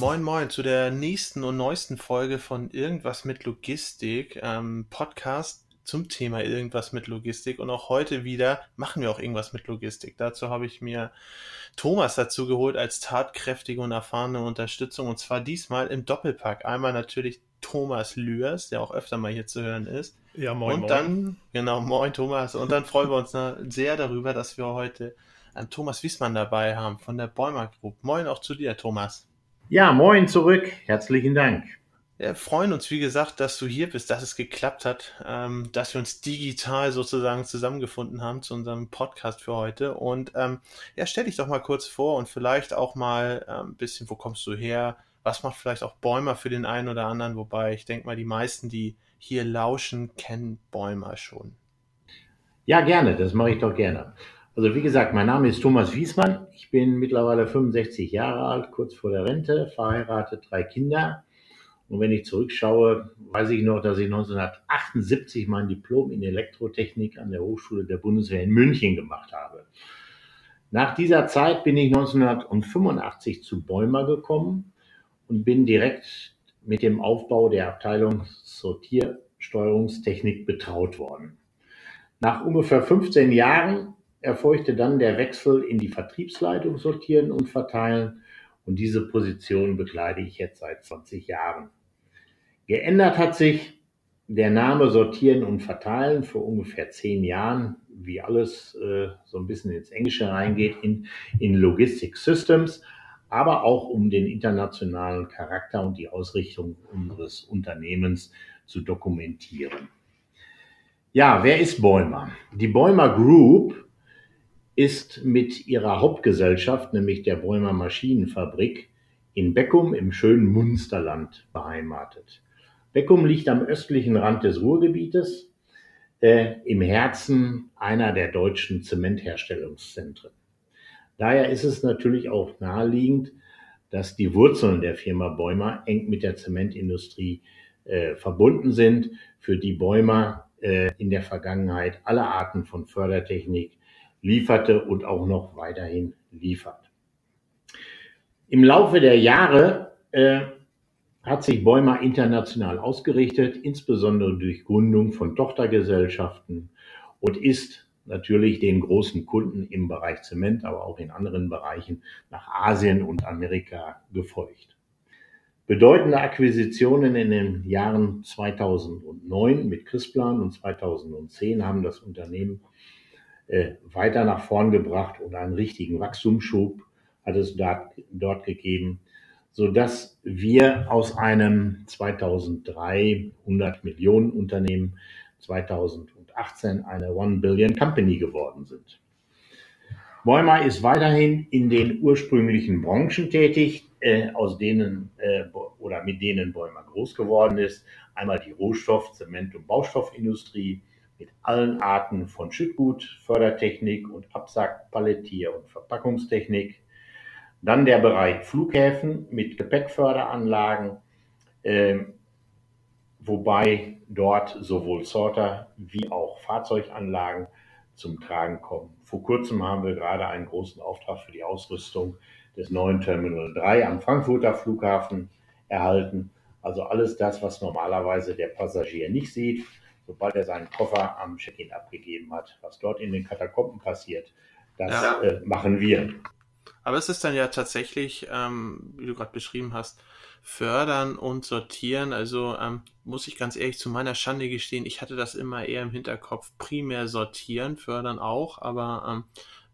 Moin Moin zu der nächsten und neuesten Folge von Irgendwas mit Logistik, ähm, Podcast zum Thema Irgendwas mit Logistik. Und auch heute wieder machen wir auch irgendwas mit Logistik. Dazu habe ich mir Thomas dazu geholt als tatkräftige und erfahrene Unterstützung. Und zwar diesmal im Doppelpack. Einmal natürlich Thomas Lührs, der auch öfter mal hier zu hören ist. Ja, moin, Und moin. dann, genau, moin Thomas. Und dann freuen wir uns sehr darüber, dass wir heute einen Thomas Wiesmann dabei haben von der Bäumer Group. Moin auch zu dir, Thomas. Ja, moin zurück. Herzlichen Dank. Wir freuen uns, wie gesagt, dass du hier bist, dass es geklappt hat, ähm, dass wir uns digital sozusagen zusammengefunden haben zu unserem Podcast für heute. Und ähm, ja, stell dich doch mal kurz vor und vielleicht auch mal ähm, ein bisschen, wo kommst du her? Was macht vielleicht auch Bäumer für den einen oder anderen? Wobei ich denke mal, die meisten, die hier lauschen, kennen Bäumer schon. Ja, gerne. Das mache ich doch gerne. Also wie gesagt, mein Name ist Thomas Wiesmann. Ich bin mittlerweile 65 Jahre alt, kurz vor der Rente, verheiratet, drei Kinder. Und wenn ich zurückschaue, weiß ich noch, dass ich 1978 mein Diplom in Elektrotechnik an der Hochschule der Bundeswehr in München gemacht habe. Nach dieser Zeit bin ich 1985 zu Bäumer gekommen und bin direkt mit dem Aufbau der Abteilung Sortiersteuerungstechnik betraut worden. Nach ungefähr 15 Jahren erfolgte dann der Wechsel in die Vertriebsleitung Sortieren und Verteilen und diese Position bekleide ich jetzt seit 20 Jahren. Geändert hat sich der Name Sortieren und Verteilen vor ungefähr 10 Jahren, wie alles äh, so ein bisschen ins Englische reingeht, in, in Logistic Systems, aber auch um den internationalen Charakter und die Ausrichtung unseres Unternehmens zu dokumentieren. Ja, wer ist Bäumer? Die Bäumer Group ist mit ihrer Hauptgesellschaft, nämlich der Bäumer Maschinenfabrik, in Beckum im schönen Munsterland beheimatet. Beckum liegt am östlichen Rand des Ruhrgebietes, äh, im Herzen einer der deutschen Zementherstellungszentren. Daher ist es natürlich auch naheliegend, dass die Wurzeln der Firma Bäumer eng mit der Zementindustrie äh, verbunden sind, für die Bäumer äh, in der Vergangenheit alle Arten von Fördertechnik lieferte und auch noch weiterhin liefert. Im Laufe der Jahre äh, hat sich Bäumer international ausgerichtet, insbesondere durch Gründung von Tochtergesellschaften und ist natürlich den großen Kunden im Bereich Zement, aber auch in anderen Bereichen nach Asien und Amerika gefolgt. Bedeutende Akquisitionen in den Jahren 2009 mit Chrisplan und 2010 haben das Unternehmen weiter nach vorn gebracht und einen richtigen Wachstumsschub hat es dort, dort gegeben, so dass wir aus einem 2003 100 Millionen Unternehmen 2018 eine One Billion Company geworden sind. Bäumer ist weiterhin in den ursprünglichen Branchen tätig, äh, aus denen äh, oder mit denen Bäumer groß geworden ist. Einmal die Rohstoff-, Zement- und Baustoffindustrie mit allen Arten von Schüttgut, Fördertechnik und Absack-, Palettier- und Verpackungstechnik. Dann der Bereich Flughäfen mit Gepäckförderanlagen, äh, wobei dort sowohl Sorter wie auch Fahrzeuganlagen zum Tragen kommen. Vor kurzem haben wir gerade einen großen Auftrag für die Ausrüstung des neuen Terminal 3 am Frankfurter Flughafen erhalten. Also alles das, was normalerweise der Passagier nicht sieht, sobald er seinen Koffer am Check-in abgegeben hat. Was dort in den Katakomben passiert, das Ja. äh, machen wir. Aber es ist dann ja tatsächlich, ähm, wie du gerade beschrieben hast, fördern und sortieren. Also ähm, muss ich ganz ehrlich zu meiner Schande gestehen, ich hatte das immer eher im Hinterkopf, primär sortieren, fördern auch, aber ähm,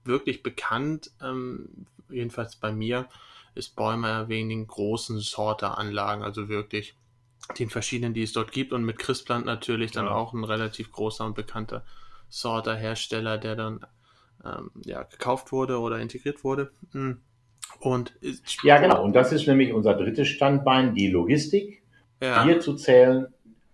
wirklich bekannt, ähm, jedenfalls bei mir, ist Bäumer wegen den großen Sorteranlagen, also wirklich den verschiedenen, die es dort gibt und mit Chrisplant natürlich dann Ja. auch ein relativ großer und bekannter Sorterhersteller, der dann ähm, ja, gekauft wurde oder integriert wurde. Mm. Und ja, genau. Und das ist nämlich unser drittes Standbein, die Logistik. Ja. Hier zu zählen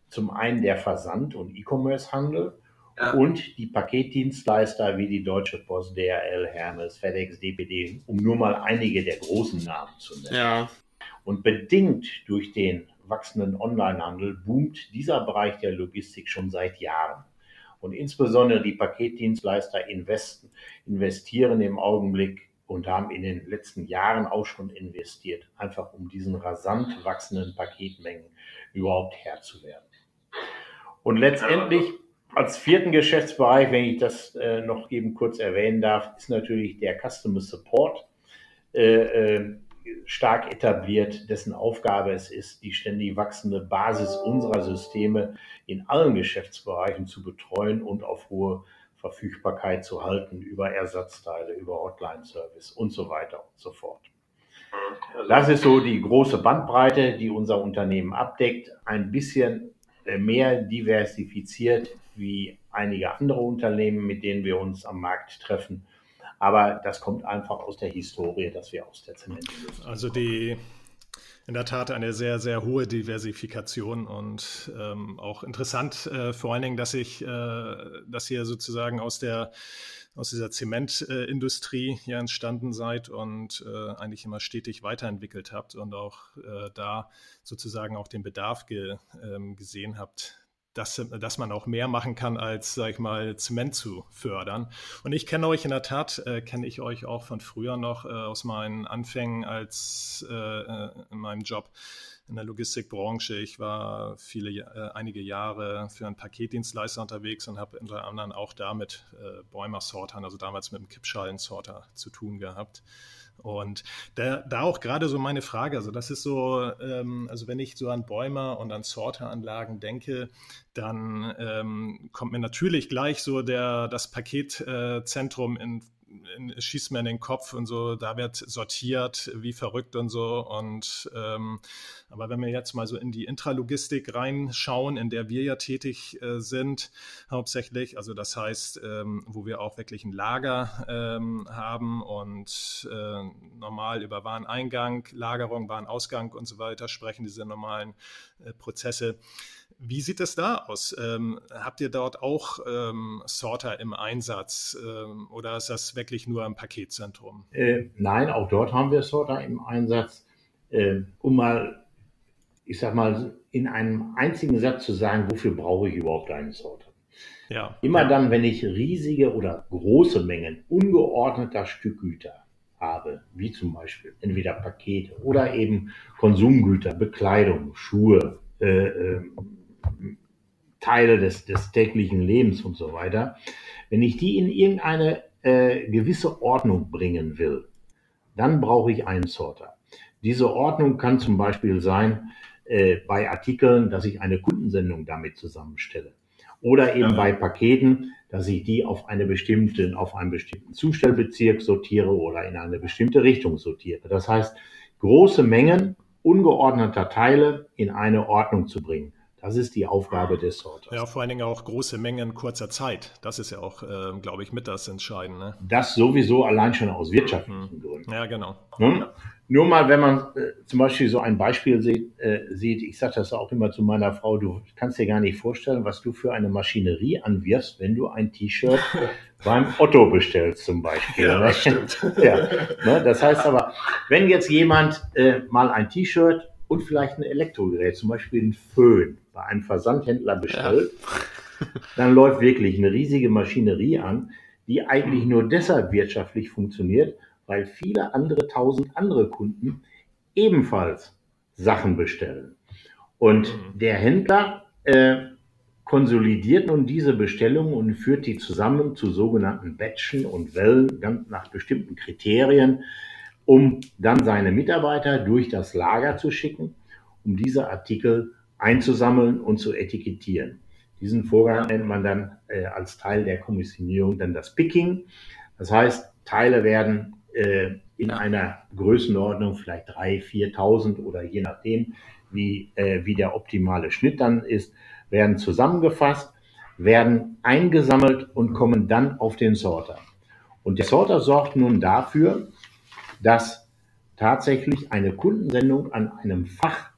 zum einen der Versand- und E-Commerce-Handel ja. und die Paketdienstleister wie die Deutsche Post, DRL, Hermes, FedEx, DPD, um nur mal einige der großen Namen zu nennen. Ja. Und bedingt durch den wachsenden Onlinehandel boomt dieser Bereich der Logistik schon seit Jahren. Und insbesondere die Paketdienstleister investen, investieren im Augenblick und haben in den letzten Jahren auch schon investiert, einfach um diesen rasant wachsenden Paketmengen überhaupt Herr zu werden. Und letztendlich als vierten Geschäftsbereich, wenn ich das äh, noch eben kurz erwähnen darf, ist natürlich der Customer Support äh, äh, stark etabliert, dessen Aufgabe es ist, die ständig wachsende Basis unserer Systeme in allen Geschäftsbereichen zu betreuen und auf hohe Verfügbarkeit zu halten über Ersatzteile, über Hotline-Service und so weiter und so fort. Das ist so die große Bandbreite, die unser Unternehmen abdeckt. Ein bisschen äh, mehr diversifiziert wie einige andere Unternehmen, mit denen wir uns am Markt treffen. Aber das kommt einfach aus der Historie, dass wir aus der Zementindustrie. Also die in der Tat eine sehr, sehr hohe Diversifikation und ähm, auch interessant äh, vor allen Dingen, dass ich, äh, dass ihr sozusagen aus der aus dieser Zementindustrie hier entstanden seid und äh, eigentlich immer stetig weiterentwickelt habt und auch äh, da sozusagen auch den Bedarf ge, ähm, gesehen habt, dass, dass man auch mehr machen kann, als, sag ich mal, Zement zu fördern. Und ich kenne euch in der Tat, äh, kenne ich euch auch von früher noch äh, aus meinen Anfängen als äh, äh in meinem Job in der Logistikbranche. Ich war viele, äh, einige Jahre für einen Paketdienstleister unterwegs und habe unter anderem auch da mit äh, Bäumer-Sortern, also damals mit einem Kippschalen-Sorter zu tun gehabt. Und da, da auch gerade so meine Frage, also das ist so, ähm, also wenn ich so an Bäumer und an Sorteranlagen denke, dann ähm, kommt mir natürlich gleich so der, das Paketzentrum äh, in schießt mir in den Kopf und so, da wird sortiert wie verrückt und so. Und ähm, aber wenn wir jetzt mal so in die Intralogistik reinschauen, in der wir ja tätig äh, sind, hauptsächlich, also das heißt, ähm, wo wir auch wirklich ein Lager ähm, haben und äh, normal über Wareneingang, Lagerung, Warenausgang und so weiter sprechen, diese normalen äh, Prozesse. Wie sieht es da aus? Ähm, habt ihr dort auch ähm, Sorter im Einsatz ähm, oder ist das wirklich nur ein Paketzentrum? Äh, nein, auch dort haben wir Sorter im Einsatz. Äh, um mal, ich sag mal, in einem einzigen Satz zu sagen, wofür brauche ich überhaupt einen Sorter? Ja. Immer ja. dann, wenn ich riesige oder große Mengen ungeordneter Stückgüter habe, wie zum Beispiel entweder Pakete oder eben Konsumgüter, Bekleidung, Schuhe, äh, ähm, Teile des, des täglichen Lebens und so weiter, wenn ich die in irgendeine äh, gewisse Ordnung bringen will, dann brauche ich einen Sorter. Diese Ordnung kann zum Beispiel sein äh, bei Artikeln, dass ich eine Kundensendung damit zusammenstelle. Oder eben ja. bei Paketen, dass ich die auf eine bestimmte, auf einen bestimmten Zustellbezirk sortiere oder in eine bestimmte Richtung sortiere. Das heißt, große Mengen ungeordneter Teile in eine Ordnung zu bringen. Das ist die Aufgabe des Sorters. Ja, vor allen Dingen auch große Mengen in kurzer Zeit. Das ist ja auch, äh, glaube ich, mit das Entscheidende. Ne? Das sowieso allein schon aus wirtschaftlichen mhm. Gründen. Ja, genau. Hm? Nur mal, wenn man äh, zum Beispiel so ein Beispiel sieht, äh, sieht ich sage das auch immer zu meiner Frau, du kannst dir gar nicht vorstellen, was du für eine Maschinerie anwirfst, wenn du ein T-Shirt beim Otto bestellst zum Beispiel. Ja, ne? das, stimmt. ja, ne? das heißt aber, wenn jetzt jemand äh, mal ein T-Shirt und vielleicht ein Elektrogerät, zum Beispiel ein Föhn, bei einem Versandhändler bestellt, ja. dann läuft wirklich eine riesige Maschinerie an, die eigentlich nur deshalb wirtschaftlich funktioniert, weil viele andere tausend andere Kunden ebenfalls Sachen bestellen. Und mhm. der Händler äh, konsolidiert nun diese Bestellungen und führt die zusammen zu sogenannten Batchen und Wellen, ganz nach bestimmten Kriterien, um dann seine Mitarbeiter durch das Lager zu schicken, um diese Artikel einzusammeln und zu etikettieren. Diesen Vorgang nennt man dann äh, als Teil der Kommissionierung dann das Picking. Das heißt, Teile werden äh, in einer Größenordnung vielleicht 3.000, 4.000 oder je nachdem, wie, äh, wie der optimale Schnitt dann ist, werden zusammengefasst, werden eingesammelt und kommen dann auf den Sorter. Und der Sorter sorgt nun dafür, dass tatsächlich eine Kundensendung an einem Fach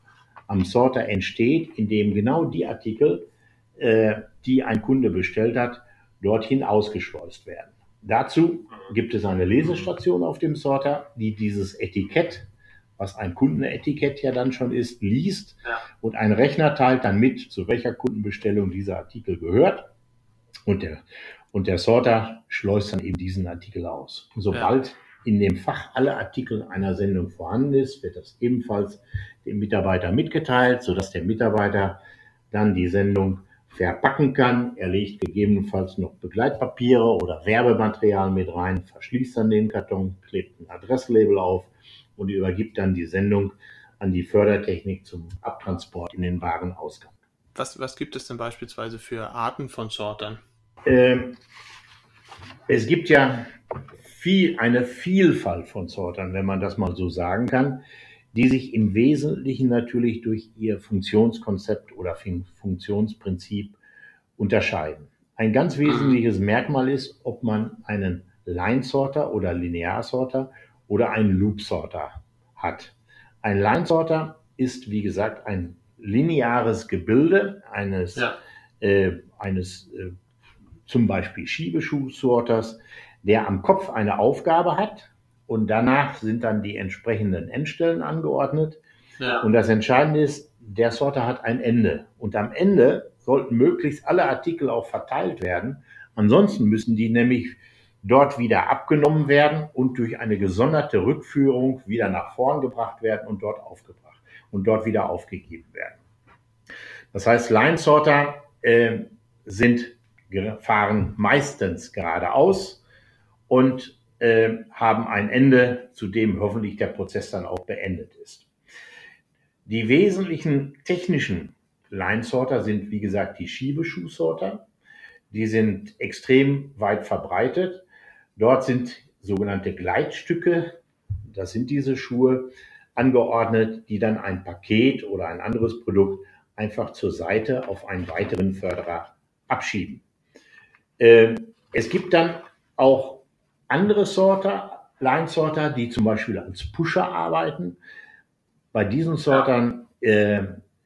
am Sorter entsteht, in dem genau die Artikel, äh, die ein Kunde bestellt hat, dorthin ausgeschleust werden. Dazu gibt es eine Lesestation auf dem Sorter, die dieses Etikett, was ein Kundenetikett ja dann schon ist, liest und ein Rechner teilt dann mit, zu welcher Kundenbestellung dieser Artikel gehört. Und der, und der Sorter schleust dann eben diesen Artikel aus. sobald. In dem Fach alle Artikel einer Sendung vorhanden ist, wird das ebenfalls dem Mitarbeiter mitgeteilt, sodass der Mitarbeiter dann die Sendung verpacken kann. Er legt gegebenenfalls noch Begleitpapiere oder Werbematerial mit rein, verschließt dann den Karton, klebt ein Adresslabel auf und übergibt dann die Sendung an die Fördertechnik zum Abtransport in den Warenausgang. Was, was gibt es denn beispielsweise für Arten von Sortern? Ähm, es gibt ja viel, eine Vielfalt von Sortern, wenn man das mal so sagen kann die sich im Wesentlichen natürlich durch ihr Funktionskonzept oder Funktionsprinzip unterscheiden. Ein ganz wesentliches Merkmal ist, ob man einen Line-Sorter oder Linearsorter oder einen Loop-Sorter hat. Ein Line-Sorter ist, wie gesagt, ein lineares Gebilde eines, ja. äh, eines äh, zum Beispiel Schiebeschuhsorters, der am Kopf eine Aufgabe hat, und danach sind dann die entsprechenden Endstellen angeordnet. Ja. Und das Entscheidende ist, der Sorter hat ein Ende. Und am Ende sollten möglichst alle Artikel auch verteilt werden. Ansonsten müssen die nämlich dort wieder abgenommen werden und durch eine gesonderte Rückführung wieder nach vorn gebracht werden und dort aufgebracht und dort wieder aufgegeben werden. Das heißt, Line Sorter äh, sind fahren meistens geradeaus und äh, haben ein Ende, zu dem hoffentlich der Prozess dann auch beendet ist. Die wesentlichen technischen Line-Sorter sind, wie gesagt, die Schiebeschuhsorter. Die sind extrem weit verbreitet. Dort sind sogenannte Gleitstücke, das sind diese Schuhe, angeordnet, die dann ein Paket oder ein anderes Produkt einfach zur Seite auf einen weiteren Förderer abschieben. Äh, es gibt dann auch andere Sorter, Line-Sorter, die zum Beispiel als Pusher arbeiten. Bei diesen Sortern äh,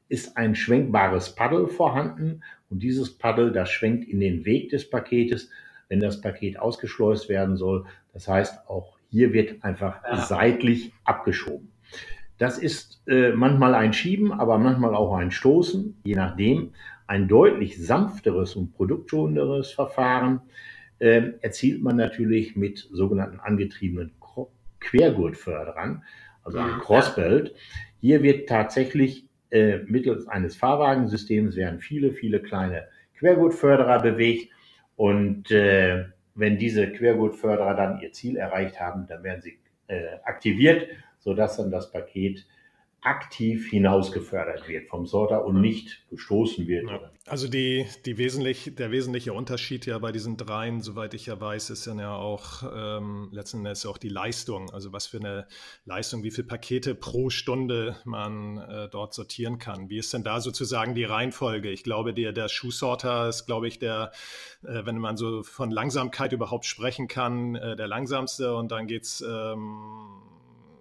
ist ein schwenkbares Paddel vorhanden und dieses Paddel, das schwenkt in den Weg des Paketes, wenn das Paket ausgeschleust werden soll. Das heißt, auch hier wird einfach ja. seitlich abgeschoben. Das ist äh, manchmal ein Schieben, aber manchmal auch ein Stoßen, je nachdem. Ein deutlich sanfteres und produktschonenderes Verfahren äh, erzielt man natürlich mit sogenannten angetriebenen Quergurtförderern, also ein Crossbelt. Hier wird tatsächlich äh, mittels eines Fahrwagensystems werden viele, viele kleine Quergurtförderer bewegt und äh, wenn diese Quergurtförderer dann ihr Ziel erreicht haben, dann werden sie äh, aktiviert, sodass dann das Paket aktiv hinausgefördert wird vom Sorter und nicht gestoßen wird. Ja. Also die, die wesentlich, der wesentliche Unterschied ja bei diesen dreien, soweit ich ja weiß, ist dann ja auch ähm, letzten Endes auch die Leistung. Also was für eine Leistung, wie viele Pakete pro Stunde man äh, dort sortieren kann. Wie ist denn da sozusagen die Reihenfolge? Ich glaube, der, der Schuhsorter ist, glaube ich, der, äh, wenn man so von Langsamkeit überhaupt sprechen kann, äh, der langsamste und dann geht's ähm,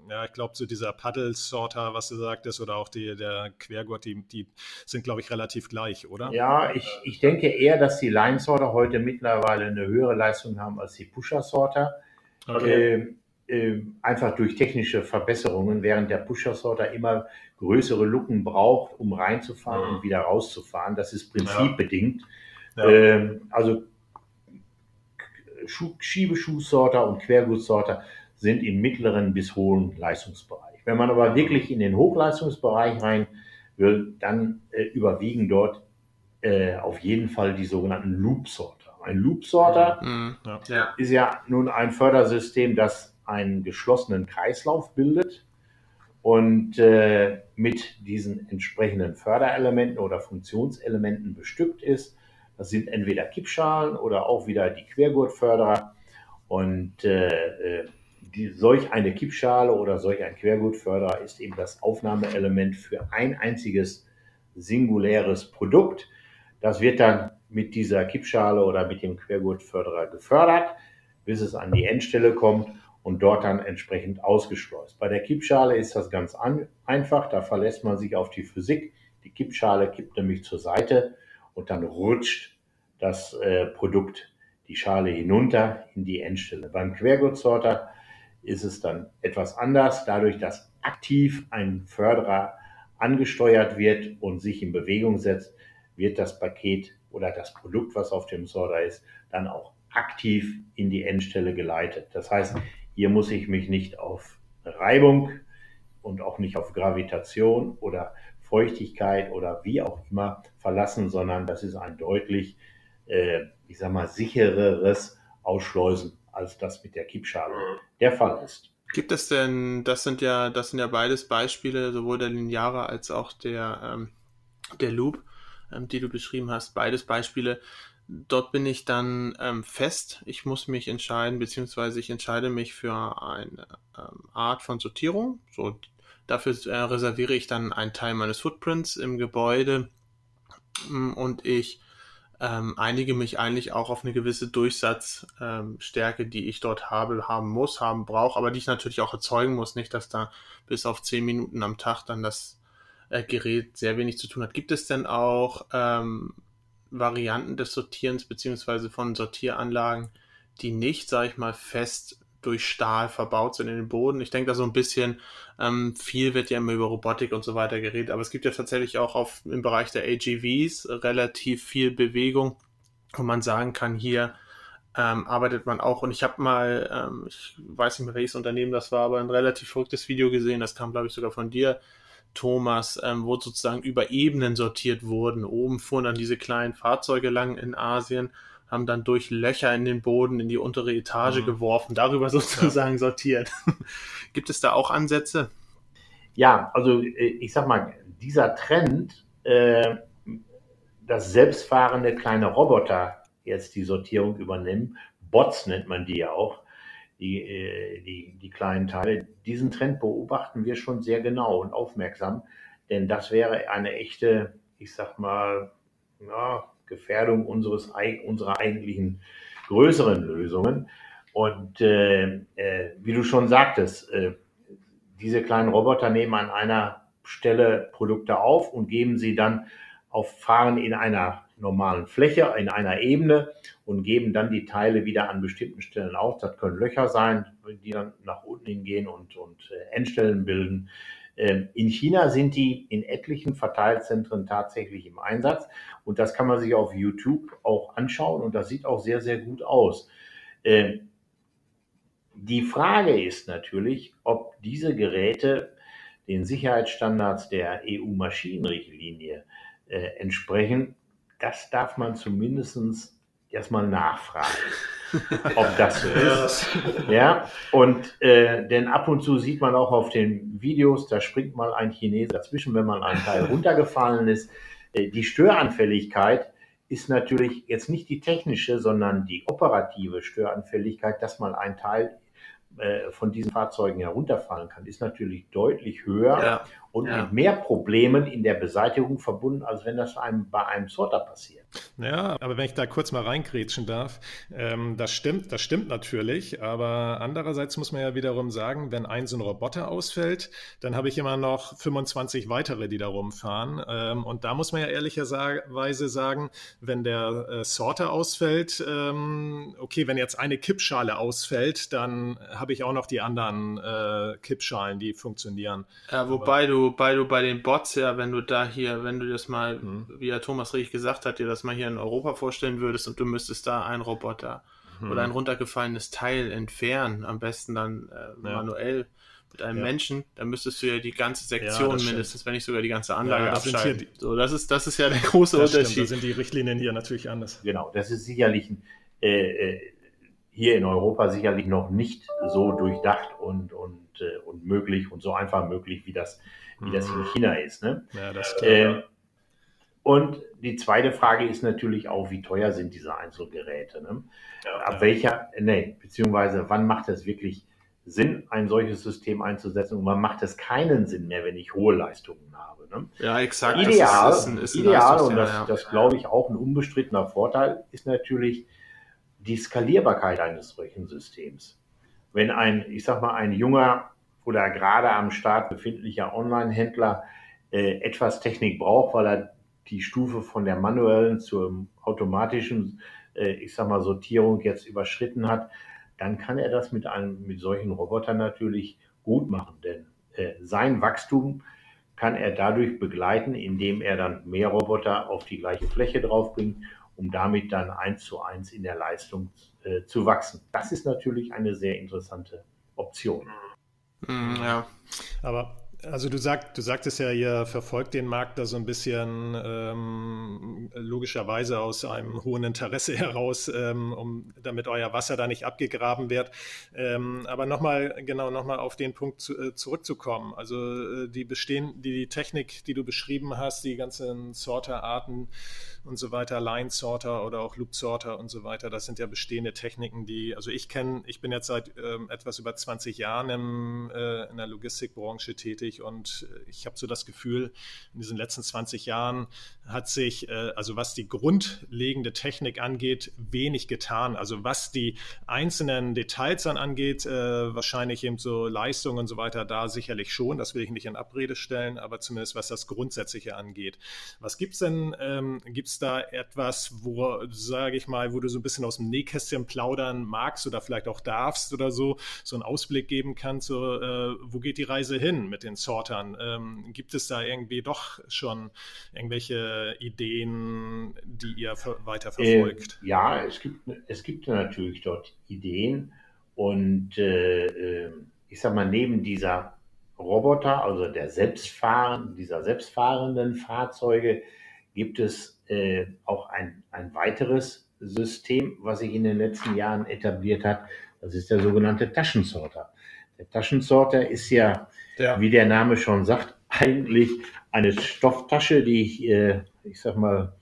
ja, ich glaube, so dieser Paddle-Sorter, was du sagtest, oder auch die, der Quergurt, die, die sind, glaube ich, relativ gleich, oder? Ja, ich, ich denke eher, dass die Line-Sorter heute mittlerweile eine höhere Leistung haben als die Pusher-Sorter. Okay. Äh, äh, einfach durch technische Verbesserungen, während der Pusher-Sorter immer größere Lucken braucht, um reinzufahren mhm. und wieder rauszufahren. Das ist prinzipbedingt. Ja. Ja. Ähm, also Schiebeschuhsorter und Quergutsorter sind im mittleren bis hohen Leistungsbereich. Wenn man aber wirklich in den Hochleistungsbereich rein will, dann äh, überwiegen dort äh, auf jeden Fall die sogenannten Loop-Sorter. Ein Loop-Sorter mhm, ja. ist ja nun ein Fördersystem, das einen geschlossenen Kreislauf bildet und äh, mit diesen entsprechenden Förderelementen oder Funktionselementen bestückt ist. Das sind entweder Kippschalen oder auch wieder die Quergurtförderer. Und äh, äh die, solch eine Kippschale oder solch ein Quergutförderer ist eben das Aufnahmeelement für ein einziges singuläres Produkt. Das wird dann mit dieser Kippschale oder mit dem Quergutförderer gefördert, bis es an die Endstelle kommt. und dort dann entsprechend ausgeschleust. Bei der Kippschale ist das ganz an, einfach, da verlässt man sich auf die Physik. Die Kippschale kippt nämlich zur Seite und dann rutscht das äh, Produkt die Schale hinunter in die Endstelle. Beim Quergutsorter ist es dann etwas anders, dadurch, dass aktiv ein Förderer angesteuert wird und sich in Bewegung setzt, wird das Paket oder das Produkt, was auf dem Sorter ist, dann auch aktiv in die Endstelle geleitet. Das heißt, hier muss ich mich nicht auf Reibung und auch nicht auf Gravitation oder Feuchtigkeit oder wie auch immer verlassen, sondern das ist ein deutlich, äh, ich sag mal, sichereres Ausschleusen, als das mit der Kippschale der Fall ist. Gibt es denn, das sind ja, das sind ja beides Beispiele, sowohl der Lineare als auch der, ähm, der Loop, ähm, die du beschrieben hast, beides Beispiele. Dort bin ich dann ähm, fest. Ich muss mich entscheiden, beziehungsweise ich entscheide mich für eine ähm, Art von Sortierung. So, dafür äh, reserviere ich dann einen Teil meines Footprints im Gebäude mm, und ich ähm, einige mich eigentlich auch auf eine gewisse Durchsatzstärke, ähm, die ich dort habe, haben muss, haben brauche, aber die ich natürlich auch erzeugen muss, nicht, dass da bis auf zehn Minuten am Tag dann das äh, Gerät sehr wenig zu tun hat. Gibt es denn auch ähm, Varianten des Sortierens beziehungsweise von Sortieranlagen, die nicht, sage ich mal, fest durch Stahl verbaut sind in den Boden. Ich denke da so ein bisschen, ähm, viel wird ja immer über Robotik und so weiter geredet, aber es gibt ja tatsächlich auch auf, im Bereich der AGVs relativ viel Bewegung, wo man sagen kann, hier ähm, arbeitet man auch. Und ich habe mal, ähm, ich weiß nicht mehr welches Unternehmen das war, aber ein relativ verrücktes Video gesehen, das kam, glaube ich, sogar von dir, Thomas, ähm, wo sozusagen über Ebenen sortiert wurden. Oben fuhren dann diese kleinen Fahrzeuge lang in Asien haben dann durch Löcher in den Boden in die untere Etage mhm. geworfen, darüber sozusagen ja. sortiert. Gibt es da auch Ansätze? Ja, also äh, ich sag mal, dieser Trend, äh, dass selbstfahrende kleine Roboter jetzt die Sortierung übernehmen, Bots nennt man die ja auch, die, äh, die, die kleinen Teile, diesen Trend beobachten wir schon sehr genau und aufmerksam, denn das wäre eine echte, ich sag mal, ja, Gefährdung unseres, unserer eigentlichen größeren Lösungen. Und äh, äh, wie du schon sagtest, äh, diese kleinen Roboter nehmen an einer Stelle Produkte auf und geben sie dann auf Fahren in einer normalen Fläche, in einer Ebene und geben dann die Teile wieder an bestimmten Stellen auf. Das können Löcher sein, die dann nach unten hingehen und, und äh, Endstellen bilden. Ähm, in China sind die in etlichen Verteilzentren tatsächlich im Einsatz und das kann man sich auf YouTube auch anschauen und das sieht auch sehr, sehr gut aus. Ähm, die Frage ist natürlich, ob diese Geräte den Sicherheitsstandards der EU-Maschinenrichtlinie äh, entsprechen. Das darf man zumindest erstmal nachfragen ob das so ist. Ja, und äh, denn ab und zu sieht man auch auf den Videos, da springt mal ein Chinese dazwischen, wenn man ein Teil runtergefallen ist. Äh, die Störanfälligkeit ist natürlich jetzt nicht die technische, sondern die operative Störanfälligkeit, dass mal ein Teil äh, von diesen Fahrzeugen herunterfallen kann, ist natürlich deutlich höher ja. Und ja. mit mehr Problemen in der Beseitigung verbunden, als wenn das einem bei einem Sorter passiert. Ja, aber wenn ich da kurz mal reingrätschen darf, ähm, das stimmt, das stimmt natürlich, aber andererseits muss man ja wiederum sagen, wenn ein so ein Roboter ausfällt, dann habe ich immer noch 25 weitere, die da rumfahren ähm, und da muss man ja ehrlicherweise sagen, wenn der äh, Sorter ausfällt, ähm, okay, wenn jetzt eine Kippschale ausfällt, dann habe ich auch noch die anderen äh, Kippschalen, die funktionieren. Ja, wobei aber, du, bei du bei den Bots ja, wenn du da hier, wenn du das mal, mhm. wie ja Thomas richtig gesagt hat, dir das mal hier in Europa vorstellen würdest und du müsstest da einen Roboter mhm. oder ein runtergefallenes Teil entfernen, am besten dann äh, manuell mit einem ja. Menschen, dann müsstest du ja die ganze Sektion ja, mindestens, wenn nicht sogar die ganze Anlage ja, abschalten. Die, so, das ist, das ist ja der große Unterschied. Stimmt, da sind die Richtlinien hier natürlich anders. Genau, das ist sicherlich äh, äh, hier in Europa sicherlich noch nicht so durchdacht und, und, äh, und möglich und so einfach möglich, wie das, wie das in mhm. China ist. Ne? Ja, das ist klar. Äh, und die zweite Frage ist natürlich auch, wie teuer sind diese Einzelgeräte? Ne? Ja, Ab ja. welcher, nee, beziehungsweise wann macht es wirklich Sinn, ein solches System einzusetzen und wann macht es keinen Sinn mehr, wenn ich hohe Leistungen habe? Ne? Ja, exakt. Ideal, ist, ist ein, ist ideal und das, ja. das glaube ich auch ein unbestrittener Vorteil, ist natürlich die Skalierbarkeit eines solchen Systems. Wenn ein, ich sag mal, ein junger oder gerade am Start befindlicher Online-Händler äh, etwas Technik braucht, weil er die Stufe von der manuellen zur automatischen, äh, ich sag mal, Sortierung jetzt überschritten hat, dann kann er das mit einem, mit solchen Robotern natürlich gut machen, denn äh, sein Wachstum kann er dadurch begleiten, indem er dann mehr Roboter auf die gleiche Fläche draufbringt, um damit dann eins zu eins in der Leistung äh, zu wachsen. Das ist natürlich eine sehr interessante Option. Mhm, ja. Aber also du, sag, du sagtest ja, ihr verfolgt den Markt da so ein bisschen ähm, logischerweise aus einem hohen Interesse heraus, ähm, um, damit euer Wasser da nicht abgegraben wird. Ähm, aber nochmal, genau, nochmal auf den Punkt zu, äh, zurückzukommen. Also äh, die bestehen, die Technik, die du beschrieben hast, die ganzen Sorterarten und so weiter, Line Sorter oder auch Loop Sorter und so weiter, das sind ja bestehende Techniken, die, also ich kenne, ich bin jetzt seit ähm, etwas über 20 Jahren im, äh, in der Logistikbranche tätig und äh, ich habe so das Gefühl, in diesen letzten 20 Jahren hat sich, äh, also was die grundlegende Technik angeht, wenig getan. Also was die einzelnen Details dann angeht, äh, wahrscheinlich eben so Leistung und so weiter, da sicherlich schon, das will ich nicht in Abrede stellen, aber zumindest was das Grundsätzliche angeht. Was gibt es denn, ähm, gibt es da etwas, wo, sage ich mal, wo du so ein bisschen aus dem Nähkästchen plaudern magst oder vielleicht auch darfst oder so, so einen Ausblick geben kannst, so, äh, wo geht die Reise hin mit den Sortern? Ähm, gibt es da irgendwie doch schon irgendwelche Ideen, die ihr weiter verfolgt? Äh, ja, es gibt, es gibt natürlich dort Ideen und äh, äh, ich sag mal, neben dieser Roboter, also der selbstfahren, dieser selbstfahrenden Fahrzeuge, gibt es äh, auch ein, ein weiteres System, was sich in den letzten Jahren etabliert hat. Das ist der sogenannte Taschensorter. Der Taschensorter ist ja, ja, wie der Name schon sagt, eigentlich eine Stofftasche, die ich, äh, ich sag mal,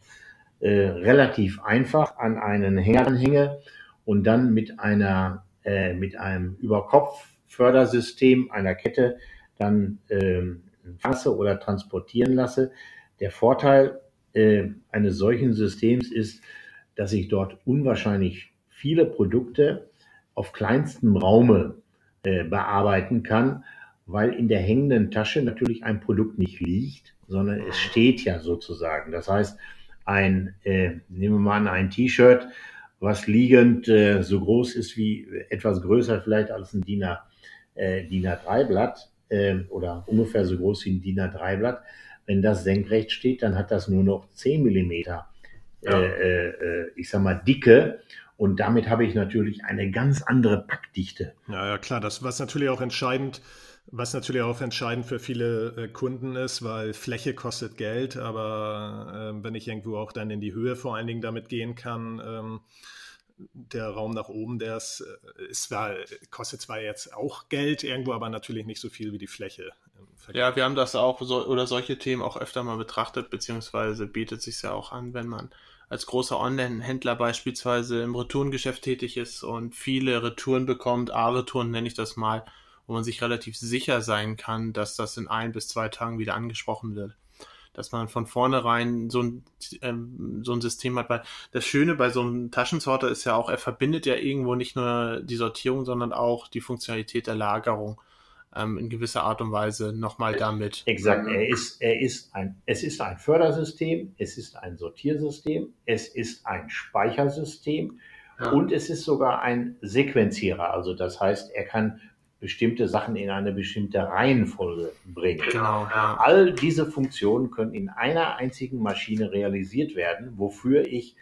äh, relativ einfach an einen Hänger anhänge und dann mit einer, äh, mit einem Überkopf-Fördersystem einer Kette dann ähm, fasse oder transportieren lasse. Der Vorteil äh, eines solchen Systems ist, dass ich dort unwahrscheinlich viele Produkte auf kleinstem Raume äh, bearbeiten kann, weil in der hängenden Tasche natürlich ein Produkt nicht liegt, sondern es steht ja sozusagen. Das heißt, ein, äh, nehmen wir mal an, ein T-Shirt, was liegend äh, so groß ist wie etwas größer vielleicht als ein DIN, A, äh, DIN A3-Blatt äh, oder ungefähr so groß wie ein DIN A3-Blatt. Wenn das senkrecht steht, dann hat das nur noch 10 Millimeter, ja. äh, äh, ich sag mal, Dicke und damit habe ich natürlich eine ganz andere Packdichte. Ja, ja, klar. Das, was natürlich auch entscheidend, was natürlich auch entscheidend für viele äh, Kunden ist, weil Fläche kostet Geld, aber äh, wenn ich irgendwo auch dann in die Höhe vor allen Dingen damit gehen kann, ähm, der Raum nach oben, der ist, äh, ist zwar, kostet zwar jetzt auch Geld irgendwo, aber natürlich nicht so viel wie die Fläche. Ja, wir haben das auch so, oder solche Themen auch öfter mal betrachtet, beziehungsweise bietet sich ja auch an, wenn man als großer Online-Händler beispielsweise im Retourengeschäft tätig ist und viele Retouren bekommt, A-Retouren nenne ich das mal, wo man sich relativ sicher sein kann, dass das in ein bis zwei Tagen wieder angesprochen wird. Dass man von vornherein so ein, ähm, so ein System hat. Weil das Schöne bei so einem Taschensorter ist ja auch, er verbindet ja irgendwo nicht nur die Sortierung, sondern auch die Funktionalität der Lagerung ähm, in gewisser Art und Weise nochmal damit. Exakt, er ist, er ist ein, es ist ein Fördersystem, es ist ein Sortiersystem, es ist ein Speichersystem ja. und es ist sogar ein Sequenzierer. Also das heißt, er kann bestimmte Sachen in eine bestimmte Reihenfolge bringen. Genau, ja. All diese Funktionen können in einer einzigen Maschine realisiert werden, wofür ich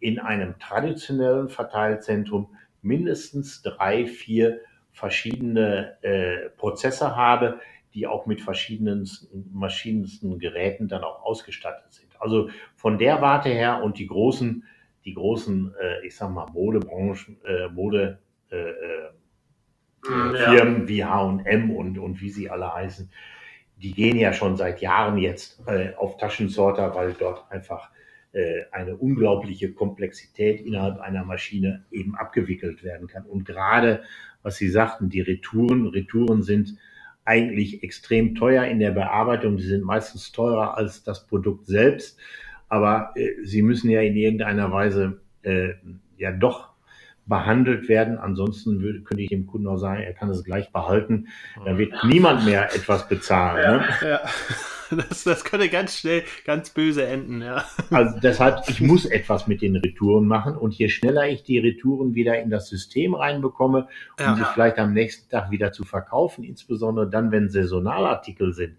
in einem traditionellen Verteilzentrum mindestens drei, vier verschiedene äh, Prozesse habe, die auch mit verschiedenen maschinensten Geräten dann auch ausgestattet sind. Also von der Warte her und die großen, die großen, äh, ich sag mal, Modebranchen, äh, Mode äh, mhm, Firmen ja. wie H&M und, und wie sie alle heißen, die gehen ja schon seit Jahren jetzt äh, auf Taschensorter, weil dort einfach äh, eine unglaubliche Komplexität innerhalb einer Maschine eben abgewickelt werden kann. Und gerade, was Sie sagten, die Retouren, Retouren sind eigentlich extrem teuer in der Bearbeitung. Sie sind meistens teurer als das Produkt selbst. Aber äh, sie müssen ja in irgendeiner Weise äh, ja doch behandelt werden. Ansonsten würde, könnte ich dem Kunden auch sagen, er kann es gleich behalten. Dann wird niemand mehr etwas bezahlen. Ja, ne? ja. Das, das könnte ganz schnell ganz böse enden, ja. Also deshalb, ich muss etwas mit den Retouren machen und je schneller ich die Retouren wieder in das System reinbekomme, um Ja. sie vielleicht am nächsten Tag wieder zu verkaufen, insbesondere dann, wenn Saisonalartikel sind,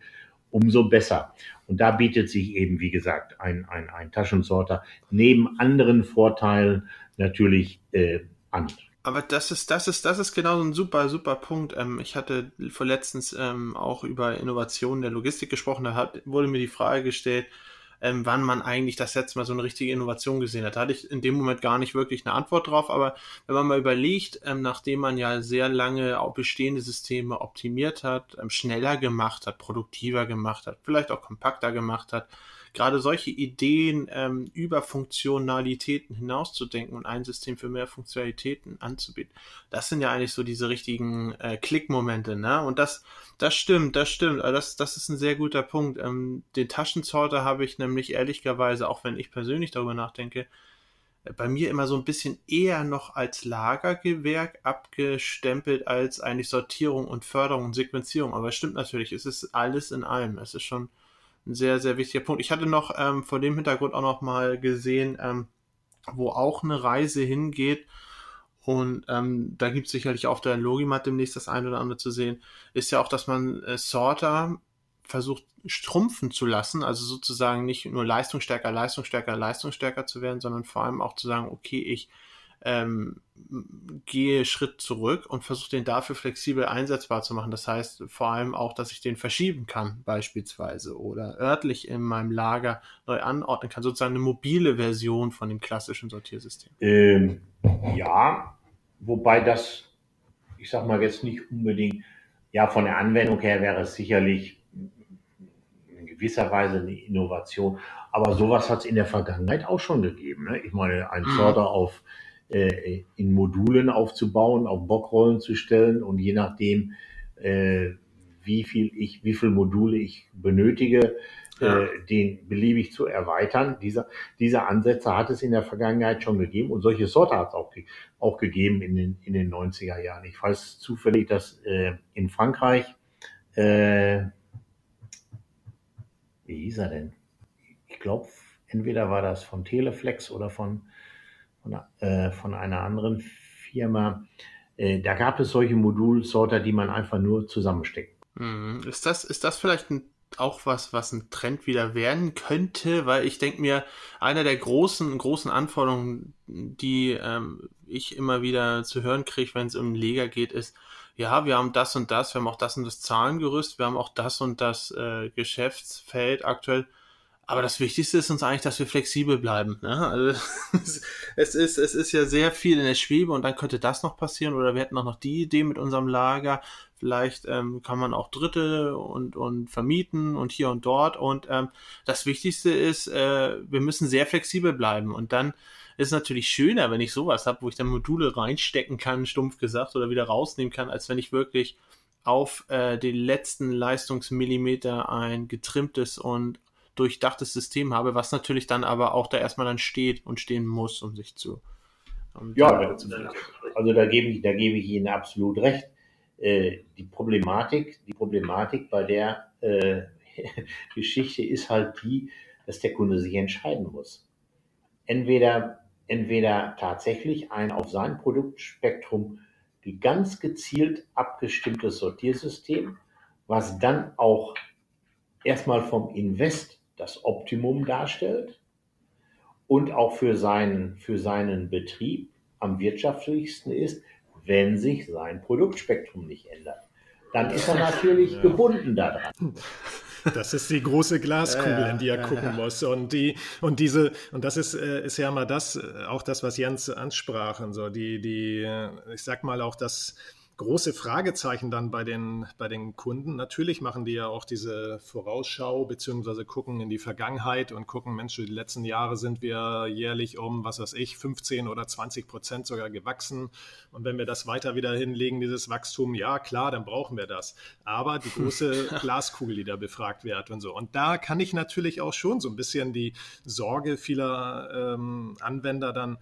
umso besser. Und da bietet sich eben, wie gesagt, ein, ein, ein Taschensorter neben anderen Vorteilen natürlich äh, an. Aber das ist, das ist, das ist genau so ein super, super Punkt. Ähm, ich hatte vor letztens ähm, auch über Innovationen der Logistik gesprochen. Da hat, wurde mir die Frage gestellt, ähm, wann man eigentlich das letzte Mal so eine richtige Innovation gesehen hat. Da hatte ich in dem Moment gar nicht wirklich eine Antwort drauf. Aber wenn man mal überlegt, ähm, nachdem man ja sehr lange auch bestehende Systeme optimiert hat, ähm, schneller gemacht hat, produktiver gemacht hat, vielleicht auch kompakter gemacht hat, gerade solche Ideen ähm, über Funktionalitäten hinauszudenken und ein System für mehr Funktionalitäten anzubieten, das sind ja eigentlich so diese richtigen äh, Klickmomente, ne? Und das, das stimmt, das stimmt. Also das, das ist ein sehr guter Punkt. Ähm, den Taschensorter habe ich nämlich ehrlicherweise, auch wenn ich persönlich darüber nachdenke, bei mir immer so ein bisschen eher noch als Lagergewerk abgestempelt als eigentlich Sortierung und Förderung und Sequenzierung. Aber es stimmt natürlich, es ist alles in allem. Es ist schon ein sehr, sehr wichtiger Punkt. Ich hatte noch ähm, vor dem Hintergrund auch noch mal gesehen, ähm, wo auch eine Reise hingeht. Und ähm, da gibt es sicherlich auf der Logimat demnächst das eine oder andere zu sehen, ist ja auch, dass man äh, Sorter versucht strumpfen zu lassen, also sozusagen nicht nur leistungsstärker, leistungsstärker, leistungsstärker zu werden, sondern vor allem auch zu sagen, okay, ich ähm, gehe Schritt zurück und versuche den dafür flexibel einsetzbar zu machen. Das heißt vor allem auch, dass ich den verschieben kann beispielsweise oder örtlich in meinem Lager neu anordnen kann. Sozusagen eine mobile Version von dem klassischen Sortiersystem. Ähm, ja, wobei das, ich sag mal jetzt nicht unbedingt, ja, von der Anwendung her wäre es sicherlich in gewisser Weise eine Innovation, aber sowas hat es in der Vergangenheit auch schon gegeben. Ne? Ich meine, ein Mhm. Sorter auf äh, in Modulen aufzubauen, auf Bockrollen zu stellen und je nachdem, äh, wie viel ich, wie viel Module ich benötige, Ja. äh, den beliebig zu erweitern. Dieser, diese Ansätze hat es in der Vergangenheit schon gegeben und solche Sorte hat es auch, ge- auch gegeben in den, in den 90er Jahren. Ich weiß zufällig, dass äh, in Frankreich, äh, wie hieß er denn? Ich glaube, entweder war das von Teleflex oder von, von, äh, von einer anderen Firma. Äh, da gab es solche Modulsorter, die man einfach nur zusammensteckt. Mhm. Ist das, ist das vielleicht ein, auch was, was ein Trend wieder werden könnte? Weil ich denke mir, einer der großen, großen Anforderungen, die ähm, ich immer wieder zu hören kriege, wenn es um Leger geht, ist, ja, wir haben das und das, wir haben auch das und das Zahlengerüst, wir haben auch das und das äh, Geschäftsfeld aktuell. Aber das Wichtigste ist uns eigentlich, dass wir flexibel bleiben. Ne? Also es ist, es ist ja sehr viel in der Schwebe und dann könnte das noch passieren oder wir hätten auch noch die Idee mit unserem Lager. Vielleicht ähm, kann man auch Dritte und, und vermieten und hier und dort. Und ähm, das Wichtigste ist, äh, wir müssen sehr flexibel bleiben. Und dann ist es natürlich schöner, wenn ich sowas habe, wo ich dann Module reinstecken kann, stumpf gesagt, oder wieder rausnehmen kann, als wenn ich wirklich auf äh, den letzten Leistungsmillimeter ein getrimmtes und durchdachtes System habe, was natürlich dann aber auch da erstmal dann steht und stehen muss, um sich zu. Um Ja, da- also da gebe ich, da gebe ich Ihnen absolut recht. Äh, die Problematik, die Problematik bei der äh, Geschichte ist halt die, dass der Kunde sich entscheiden muss. Entweder, entweder tatsächlich ein auf sein Produktspektrum ganz gezielt abgestimmtes Sortiersystem, was dann auch erstmal vom Invest das Optimum darstellt und auch für seinen, für seinen Betrieb am wirtschaftlichsten ist, wenn sich sein Produktspektrum nicht ändert. Dann ist er natürlich Ja. gebunden daran. Das ist die große Glaskugel, Ja, in die er ja, gucken ja. muss. Und die, und diese, und das ist, äh, ist ja mal das, äh, auch das, was Jens ansprach und so, die, die, äh, ich sag mal auch das große Fragezeichen dann bei den, bei den Kunden. Natürlich machen die ja auch diese Vorausschau, beziehungsweise gucken in die Vergangenheit und gucken, Mensch, die letzten Jahre sind wir jährlich um, was weiß ich, 15 oder 20 Prozent sogar gewachsen. Und wenn wir das weiter wieder hinlegen, dieses Wachstum, ja klar, dann brauchen wir das. Aber die große Glaskugel, die da befragt wird und so. Und da kann ich natürlich auch schon so ein bisschen die Sorge vieler ähm, Anwender dann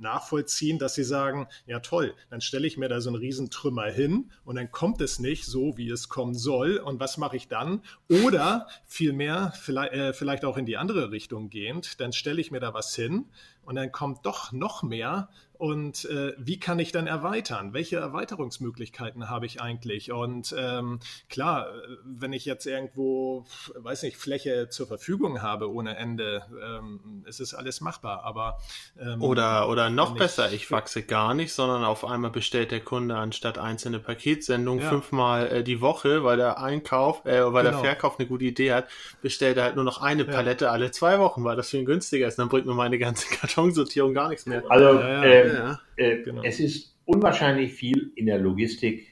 nachvollziehen, dass sie sagen, ja toll, dann stelle ich mir da so einen Riesentrümmer hin und dann kommt es nicht so, wie es kommen soll. Und was mache ich dann? Oder vielmehr, vielleicht, äh, vielleicht auch in die andere Richtung gehend, dann stelle ich mir da was hin und dann kommt doch noch mehr und äh, wie kann ich dann erweitern? Welche Erweiterungsmöglichkeiten habe ich eigentlich? Und ähm, klar, wenn ich jetzt irgendwo, weiß nicht, Fläche zur Verfügung habe ohne Ende, ähm, ist es alles machbar. Aber ähm, oder oder noch besser, ich wachse gar nicht, sondern auf einmal bestellt der Kunde anstatt einzelne Paketsendungen ja. fünfmal äh, die Woche, weil der Einkauf, äh, weil genau. der Verkauf eine gute Idee hat, bestellt er halt nur noch eine Palette ja. alle zwei Wochen, weil das ihn günstiger ist. Dann bringt mir meine ganze Kartonsortierung gar nichts mehr. Also ja, äh, ja. Äh, genau. Es ist unwahrscheinlich viel in der Logistik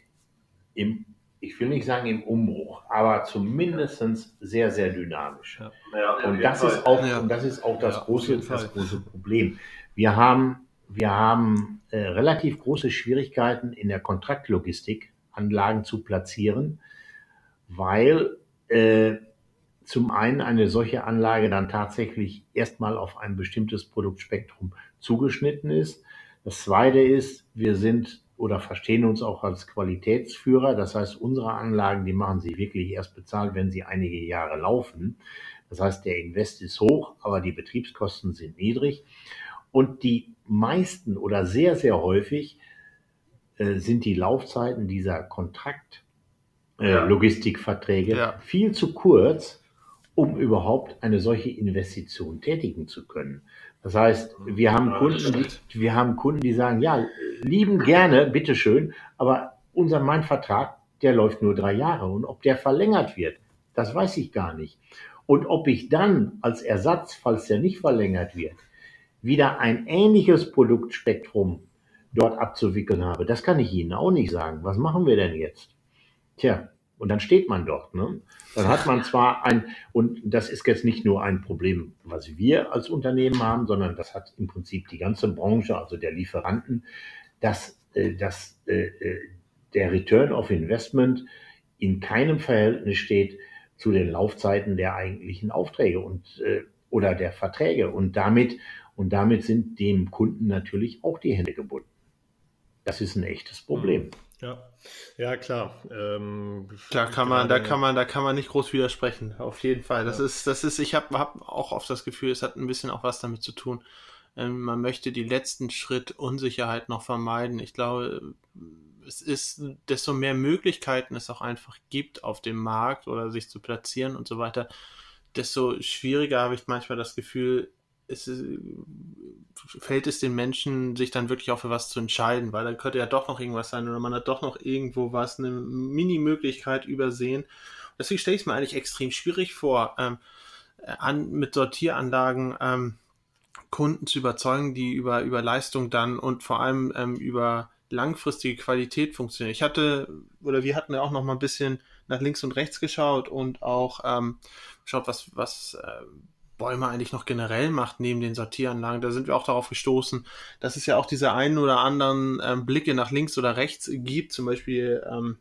im, ich will nicht sagen im Umbruch, aber zumindest sehr, sehr dynamisch. Ja. und, das ist auch, und das ist auch das, große, das große Problem. Wir haben, wir haben äh, relativ große Schwierigkeiten in der Kontraktlogistik, Anlagen zu platzieren, weil äh, zum einen eine solche Anlage dann tatsächlich erstmal auf ein bestimmtes Produktspektrum zugeschnitten ist. Das zweite ist, wir sind oder verstehen uns auch als Qualitätsführer. Das heißt, unsere Anlagen, die machen sich wirklich erst bezahlt, wenn sie einige Jahre laufen. Das heißt, der Invest ist hoch, aber die Betriebskosten sind niedrig. Und die meisten oder sehr, sehr häufig äh, sind die Laufzeiten dieser Kontraktlogistikverträge äh, ja. viel zu kurz, um überhaupt eine solche Investition tätigen zu können. Das heißt, wir haben Kunden, die, wir haben Kunden, die sagen, ja, lieben gerne, bitteschön, aber unser mein Vertrag, der läuft nur drei Jahre und ob der verlängert wird, das weiß ich gar nicht. Und ob ich dann als Ersatz, falls der nicht verlängert wird, wieder ein ähnliches Produktspektrum dort abzuwickeln habe, das kann ich Ihnen auch nicht sagen. Was machen wir denn jetzt? Tja, und dann steht man dort. Ne? Dann hat man zwar ein, und das ist jetzt nicht nur ein Problem, was wir als Unternehmen haben, sondern das hat im Prinzip die ganze Branche, also der Lieferanten, dass, äh, dass äh, äh, der Return of Investment in keinem Verhältnis steht zu den Laufzeiten der eigentlichen Aufträge und oder der Verträge. Und damit, und damit sind dem Kunden natürlich auch die Hände gebunden. Das ist ein echtes Problem. Ja, ja klar. Ähm, da kann man, da kann man, da kann man nicht groß widersprechen. Auf jeden Fall. Das ja. ist, das ist. Ich habe hab auch oft das Gefühl, es hat ein bisschen auch was damit zu tun. Ähm, man möchte die letzten Schritt Unsicherheit noch vermeiden. Ich glaube, es ist, desto mehr Möglichkeiten es auch einfach gibt auf dem Markt oder sich zu platzieren und so weiter, desto schwieriger habe ich manchmal das Gefühl, es ist, fällt es den Menschen, sich dann wirklich auch für was zu entscheiden, weil dann könnte ja doch noch irgendwas sein oder man hat doch noch irgendwo was, eine Mini-Möglichkeit übersehen. Deswegen stelle ich es mir eigentlich extrem schwierig vor, ähm, an, mit Sortieranlagen ähm, Kunden zu überzeugen, die über, über Leistung dann und vor allem ähm, über langfristige Qualität funktionieren. Ich hatte, oder wir hatten ja auch noch mal ein bisschen nach links und rechts geschaut und auch ähm, geschaut, was, was äh, Bäume eigentlich noch generell macht neben den Sortieranlagen. Da sind wir auch darauf gestoßen, dass es ja auch diese einen oder anderen ähm, Blicke nach links oder rechts gibt. Zum Beispiel ähm,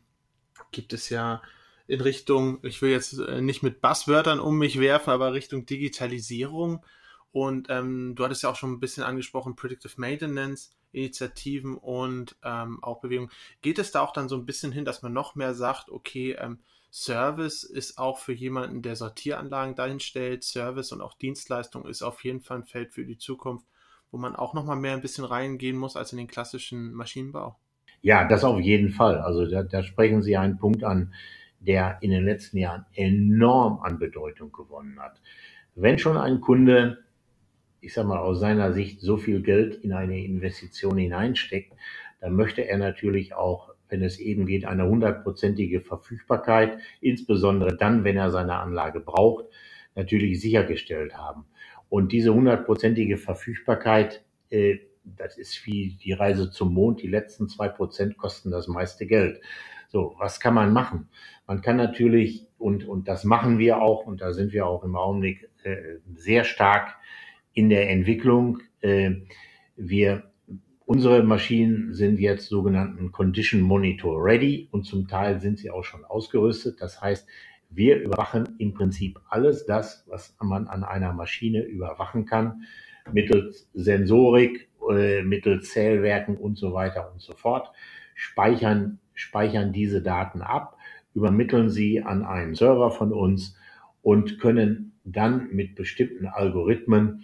gibt es ja in Richtung, ich will jetzt äh, nicht mit Basswörtern um mich werfen, aber Richtung Digitalisierung. Und ähm, du hattest ja auch schon ein bisschen angesprochen, Predictive Maintenance. Initiativen und ähm, auch Bewegungen. Geht es da auch dann so ein bisschen hin, dass man noch mehr sagt, okay, ähm, Service ist auch für jemanden, der Sortieranlagen dahin stellt. Service und auch Dienstleistung ist auf jeden Fall ein Feld für die Zukunft, wo man auch noch mal mehr ein bisschen reingehen muss als in den klassischen Maschinenbau. Ja, das auf jeden Fall. Also da, da sprechen Sie einen Punkt an, der in den letzten Jahren enorm an Bedeutung gewonnen hat. Wenn schon ein Kunde, ich sag mal, aus seiner Sicht so viel Geld in eine Investition hineinsteckt, dann möchte er natürlich auch wenn es eben geht, eine hundertprozentige Verfügbarkeit, insbesondere dann, wenn er seine Anlage braucht, natürlich sichergestellt haben. Und diese hundertprozentige Verfügbarkeit, äh, das ist wie die Reise zum Mond. Die letzten zwei Prozent kosten das meiste Geld. So, was kann man machen? Man kann natürlich, und, und das machen wir auch, und da sind wir auch im Augenblick äh, sehr stark in der Entwicklung. Äh, wir Unsere Maschinen sind jetzt sogenannten Condition Monitor Ready und zum Teil sind sie auch schon ausgerüstet. Das heißt, wir überwachen im Prinzip alles das, was man an einer Maschine überwachen kann, mittels Sensorik äh, mittels Zählwerken und so weiter und so fort, speichern, speichern diese Daten ab, übermitteln sie an einen Server von uns und können dann mit bestimmten Algorithmen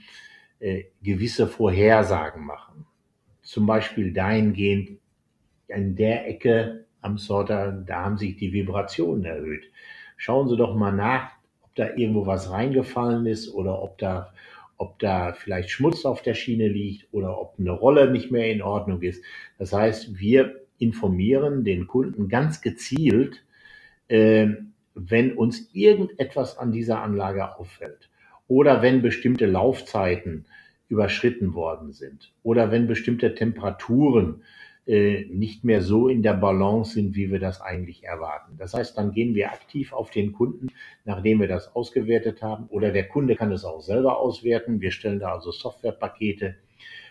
äh, gewisse Vorhersagen machen. Zum Beispiel dahingehend, in der Ecke am Sorter, da haben sich die Vibrationen erhöht. Schauen Sie doch mal nach, ob da irgendwo was reingefallen ist oder ob da, ob da vielleicht Schmutz auf der Schiene liegt oder ob eine Rolle nicht mehr in Ordnung ist. Das heißt, wir informieren den Kunden ganz gezielt, äh, wenn uns irgendetwas an dieser Anlage auffällt oder wenn bestimmte Laufzeiten überschritten worden sind oder wenn bestimmte Temperaturen äh, nicht mehr so in der Balance sind, wie wir das eigentlich erwarten. Das heißt, dann gehen wir aktiv auf den Kunden, nachdem wir das ausgewertet haben oder der Kunde kann es auch selber auswerten. Wir stellen da also Softwarepakete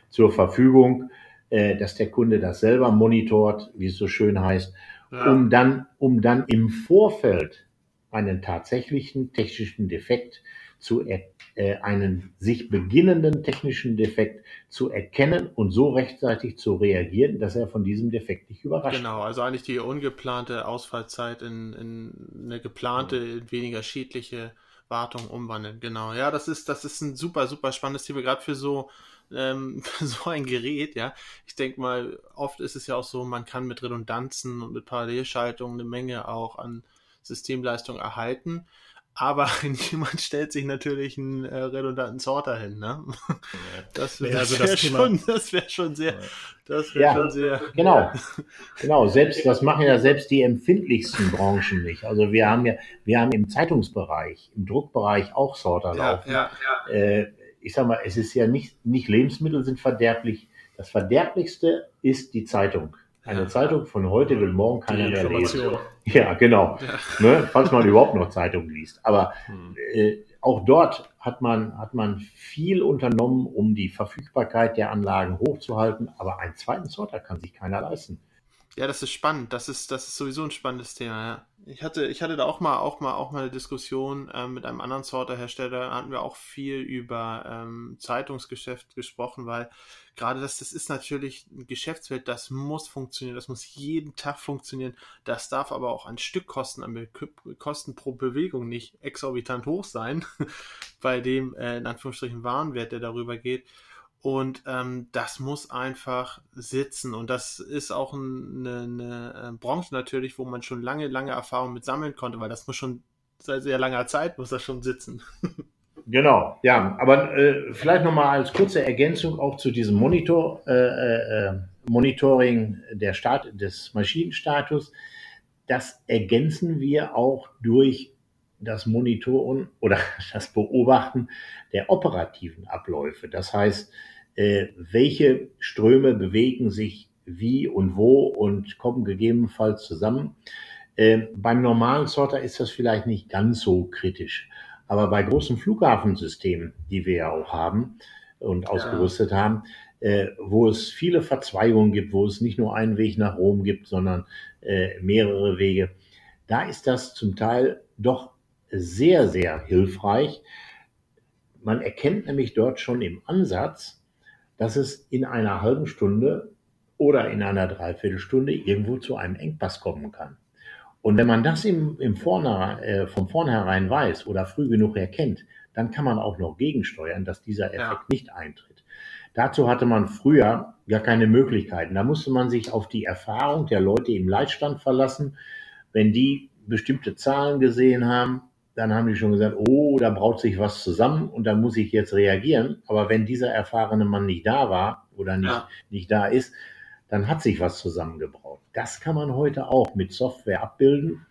zur Verfügung, äh, dass der Kunde das selber monitort, wie es so schön heißt, ja. um dann, um dann im Vorfeld einen tatsächlichen technischen Defekt zu äh, einen sich beginnenden technischen Defekt zu erkennen und so rechtzeitig zu reagieren, dass er von diesem Defekt nicht überrascht. Genau, also eigentlich die ungeplante Ausfallzeit in, in eine geplante, weniger schädliche Wartung umwandeln. Genau, ja, das ist das ist ein super super spannendes Thema gerade für so ähm, so ein Gerät, ja. Ich denke mal, oft ist es ja auch so, man kann mit Redundanzen und mit Parallelschaltungen eine Menge auch an Systemleistung erhalten. Aber niemand stellt sich natürlich einen äh, redundanten Sorter hin, ne? Das, das also wäre schon, das wäre schon sehr, das wäre ja, schon sehr. Genau, genau. Selbst, das machen ja selbst die empfindlichsten Branchen nicht. Also wir haben ja, wir haben im Zeitungsbereich, im Druckbereich auch Sorter ja, laufen. Ja, ja. Äh, ich sag mal, es ist ja nicht, nicht Lebensmittel sind verderblich. Das Verderblichste ist die Zeitung. Eine ja. Zeitung von heute will morgen keiner mehr lesen. Ja, genau. Ja. Ne, falls man überhaupt noch Zeitung liest. Aber hm. äh, auch dort hat man, hat man viel unternommen, um die Verfügbarkeit der Anlagen hochzuhalten. Aber einen zweiten Sorter kann sich keiner leisten. Ja, das ist spannend. Das ist, das ist sowieso ein spannendes Thema, ja. Ich hatte, ich hatte da auch mal, auch mal, auch mal eine Diskussion ähm, mit einem anderen Sorterhersteller. Da hatten wir auch viel über ähm, Zeitungsgeschäft gesprochen, weil gerade das, das ist natürlich ein Geschäftsfeld, das muss funktionieren, das muss jeden Tag funktionieren. Das darf aber auch an Stückkosten, an Kosten pro Bewegung nicht exorbitant hoch sein, bei dem äh, in Anführungsstrichen Warenwert, der darüber geht. Und ähm, das muss einfach sitzen. Und das ist auch eine, eine äh, Branche natürlich, wo man schon lange, lange Erfahrung mit sammeln konnte, weil das muss schon seit sehr langer Zeit muss das schon sitzen. Genau, ja, aber äh, vielleicht nochmal als kurze Ergänzung auch zu diesem Monitor, äh, äh, äh, Monitoring der Start, des Maschinenstatus. Das ergänzen wir auch durch das Monitoren oder das Beobachten der operativen Abläufe. Das heißt, äh, welche Ströme bewegen sich wie und wo und kommen gegebenenfalls zusammen. Äh, beim normalen Sorter ist das vielleicht nicht ganz so kritisch. Aber bei großen Flughafensystemen, die wir ja auch haben und ausgerüstet ja. haben, äh, wo es viele Verzweigungen gibt, wo es nicht nur einen Weg nach Rom gibt, sondern äh, mehrere Wege, da ist das zum Teil doch sehr, sehr hilfreich. Man erkennt nämlich dort schon im Ansatz, dass es in einer halben Stunde oder in einer Dreiviertelstunde irgendwo zu einem Engpass kommen kann. Und wenn man das im, im Vorne, äh, von vornherein weiß oder früh genug erkennt, dann kann man auch noch gegensteuern, dass dieser Effekt ja. nicht eintritt. Dazu hatte man früher gar keine Möglichkeiten. Da musste man sich auf die Erfahrung der Leute im Leitstand verlassen. Wenn die bestimmte Zahlen gesehen haben, dann haben die schon gesagt, oh, da braut sich was zusammen und da muss ich jetzt reagieren. Aber wenn dieser erfahrene Mann nicht da war oder nicht, ja. nicht da ist, dann hat sich was zusammengebraut. Das kann man heute auch mit Software abbilden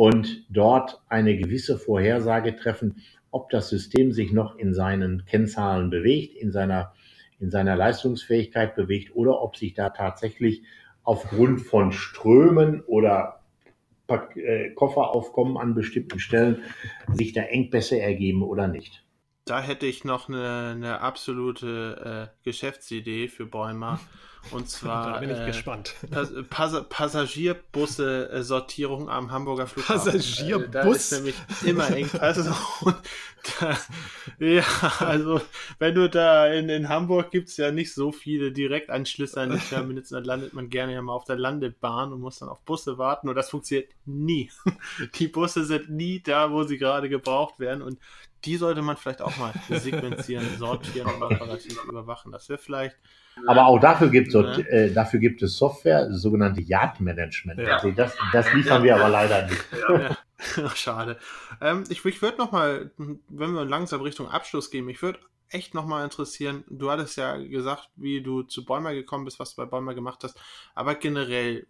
und dort eine gewisse Vorhersage treffen, ob das System sich noch in seinen Kennzahlen bewegt, in seiner, in seiner Leistungsfähigkeit bewegt oder ob sich da tatsächlich aufgrund von Strömen oder äh, Kofferaufkommen an bestimmten Stellen sich da Engpässe ergeben oder nicht. Da hätte ich noch eine, eine absolute äh, Geschäftsidee für Bäumer. Und zwar da bin ich äh, gespannt. Pass Passagierbusse äh, Sortierung am Hamburger Flughafen. Passagierbus? Äh, da ist nämlich immer Engpässe. da, ja, also wenn du da in, in Hamburg gibt es ja nicht so viele Direktanschlüsse an die Terminals, dann landet man gerne ja mal auf der Landebahn und muss dann auf Busse warten und das funktioniert nie. Die Busse sind nie da, wo sie gerade gebraucht werden und die sollte man vielleicht auch mal sequenzieren, sortieren und operativ überwachen. Das wäre vielleicht. Aber auch dafür gibt, es, ne? äh, dafür gibt es Software, das sogenannte Yard-Management. Ja. Also das, das liefern ja. wir aber leider nicht. Ja. Ach, schade. Ähm, ich ich würde nochmal, wenn wir langsam Richtung Abschluss gehen, ich würde echt nochmal interessieren, du hattest ja gesagt, wie du zu Bäumer gekommen bist, was du bei Bäumer gemacht hast, aber generell,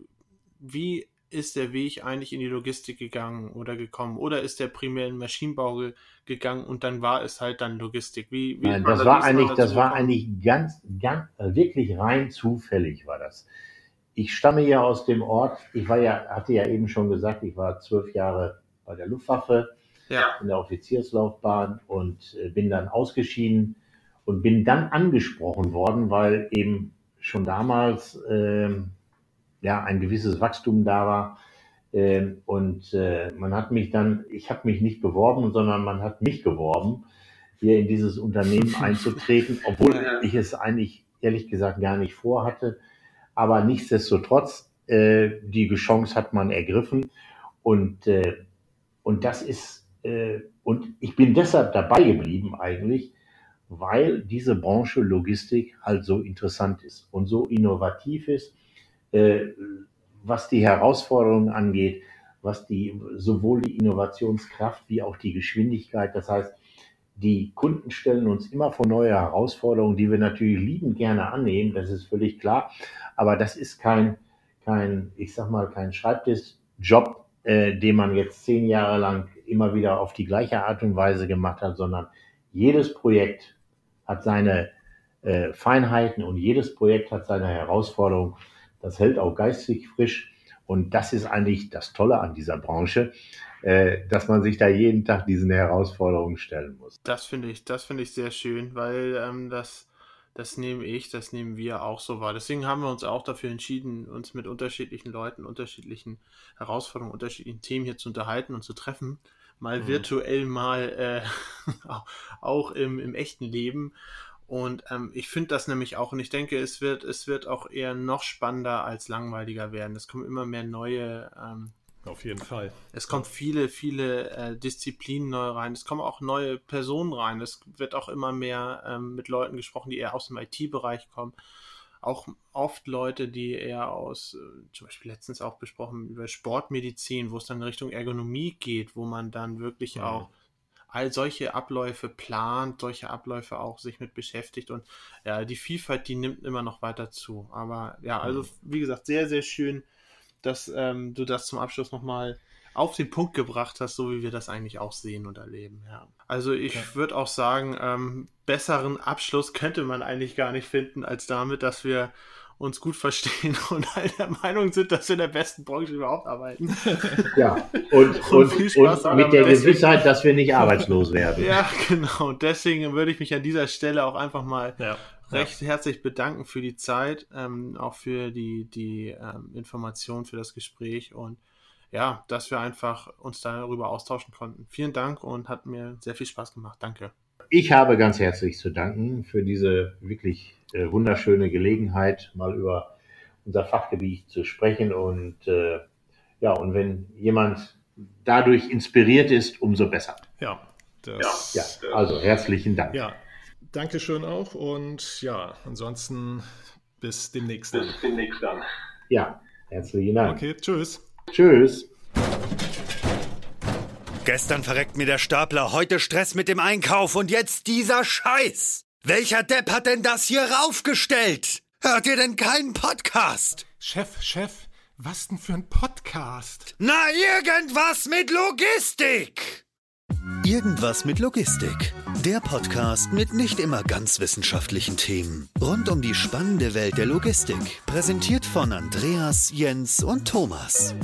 wie ist der Weg eigentlich in die Logistik gegangen oder gekommen? Oder ist der primär in Maschinenbau ge gegangen und dann war es halt dann Logistik? Wie, wie Nein, das war eigentlich, das war eigentlich ganz, ganz, äh, wirklich rein zufällig war das. Ich stamme ja aus dem Ort, ich war ja, hatte ja eben schon gesagt, ich war zwölf Jahre bei der Luftwaffe ja. in der Offizierslaufbahn und äh, bin dann ausgeschieden und bin dann angesprochen worden, weil eben schon damals ähm, ja ein gewisses Wachstum da war. Ähm, und äh, man hat mich dann, ich habe mich nicht beworben, sondern man hat mich geworben, hier in dieses Unternehmen einzutreten, obwohl ich es eigentlich ehrlich gesagt gar nicht vorhatte. Aber nichtsdestotrotz, äh, die Chance hat man ergriffen. Und, äh, und das ist, äh, und ich bin deshalb dabei geblieben eigentlich, weil diese Branche Logistik halt so interessant ist und so innovativ ist was die Herausforderungen angeht, was die sowohl die Innovationskraft wie auch die Geschwindigkeit, das heißt, die Kunden stellen uns immer vor neue Herausforderungen, die wir natürlich liebend gerne annehmen, das ist völlig klar. Aber das ist kein, kein ich sag mal, kein Schreibtischjob, äh, den man jetzt zehn Jahre lang immer wieder auf die gleiche Art und Weise gemacht hat, sondern jedes Projekt hat seine äh, Feinheiten und jedes Projekt hat seine Herausforderungen. Das hält auch geistig frisch. Und das ist eigentlich das Tolle an dieser Branche, äh, dass man sich da jeden Tag diesen Herausforderungen stellen muss. Das finde ich, das finde ich sehr schön, weil ähm, das, das nehme ich, das nehmen wir auch so wahr. Deswegen haben wir uns auch dafür entschieden, uns mit unterschiedlichen Leuten, unterschiedlichen Herausforderungen, unterschiedlichen Themen hier zu unterhalten und zu treffen. Mal mhm. virtuell, mal äh, auch im, im echten Leben. Und ähm, ich finde das nämlich auch, und ich denke, es wird, es wird auch eher noch spannender als langweiliger werden. Es kommen immer mehr neue. Ähm, Auf jeden Fall. Es kommen viele, viele äh, Disziplinen neu rein. Es kommen auch neue Personen rein. Es wird auch immer mehr ähm, mit Leuten gesprochen, die eher aus dem IT-Bereich kommen. Auch oft Leute, die eher aus, äh, zum Beispiel letztens auch besprochen, über Sportmedizin, wo es dann in Richtung Ergonomie geht, wo man dann wirklich mhm. auch all solche Abläufe plant, solche Abläufe auch sich mit beschäftigt und ja, die Vielfalt, die nimmt immer noch weiter zu. Aber ja, also mhm. wie gesagt, sehr, sehr schön, dass ähm, du das zum Abschluss nochmal auf den Punkt gebracht hast, so wie wir das eigentlich auch sehen und erleben. Ja. Also ich ja. würde auch sagen, ähm, besseren Abschluss könnte man eigentlich gar nicht finden, als damit, dass wir uns gut verstehen und alle der Meinung sind, dass wir in der besten Branche überhaupt arbeiten. Ja, und, und, und, und mit der Gewissheit, dass wir nicht arbeitslos werden. Ja, genau. Deswegen würde ich mich an dieser Stelle auch einfach mal ja. recht ja. herzlich bedanken für die Zeit, ähm, auch für die, die ähm, Information, für das Gespräch und ja, dass wir einfach uns darüber austauschen konnten. Vielen Dank und hat mir sehr viel Spaß gemacht. Danke. Ich habe ganz herzlich zu danken für diese wirklich äh, wunderschöne Gelegenheit, mal über unser Fachgebiet zu sprechen. Und äh, ja, und wenn jemand dadurch inspiriert ist, umso besser. Ja, das, ja, ja also herzlichen Dank. Ja, danke schön auch und ja, ansonsten bis demnächst dann. Bis demnächst dann. Ja, herzlichen Dank. Okay, tschüss. Tschüss. Gestern verreckt mir der Stapler, heute Stress mit dem Einkauf und jetzt dieser Scheiß. Welcher Depp hat denn das hier raufgestellt? Hört ihr denn keinen Podcast? Chef, Chef, was denn für ein Podcast? Na, irgendwas mit Logistik! Irgendwas mit Logistik. Der Podcast mit nicht immer ganz wissenschaftlichen Themen. Rund um die spannende Welt der Logistik. Präsentiert von Andreas, Jens und Thomas.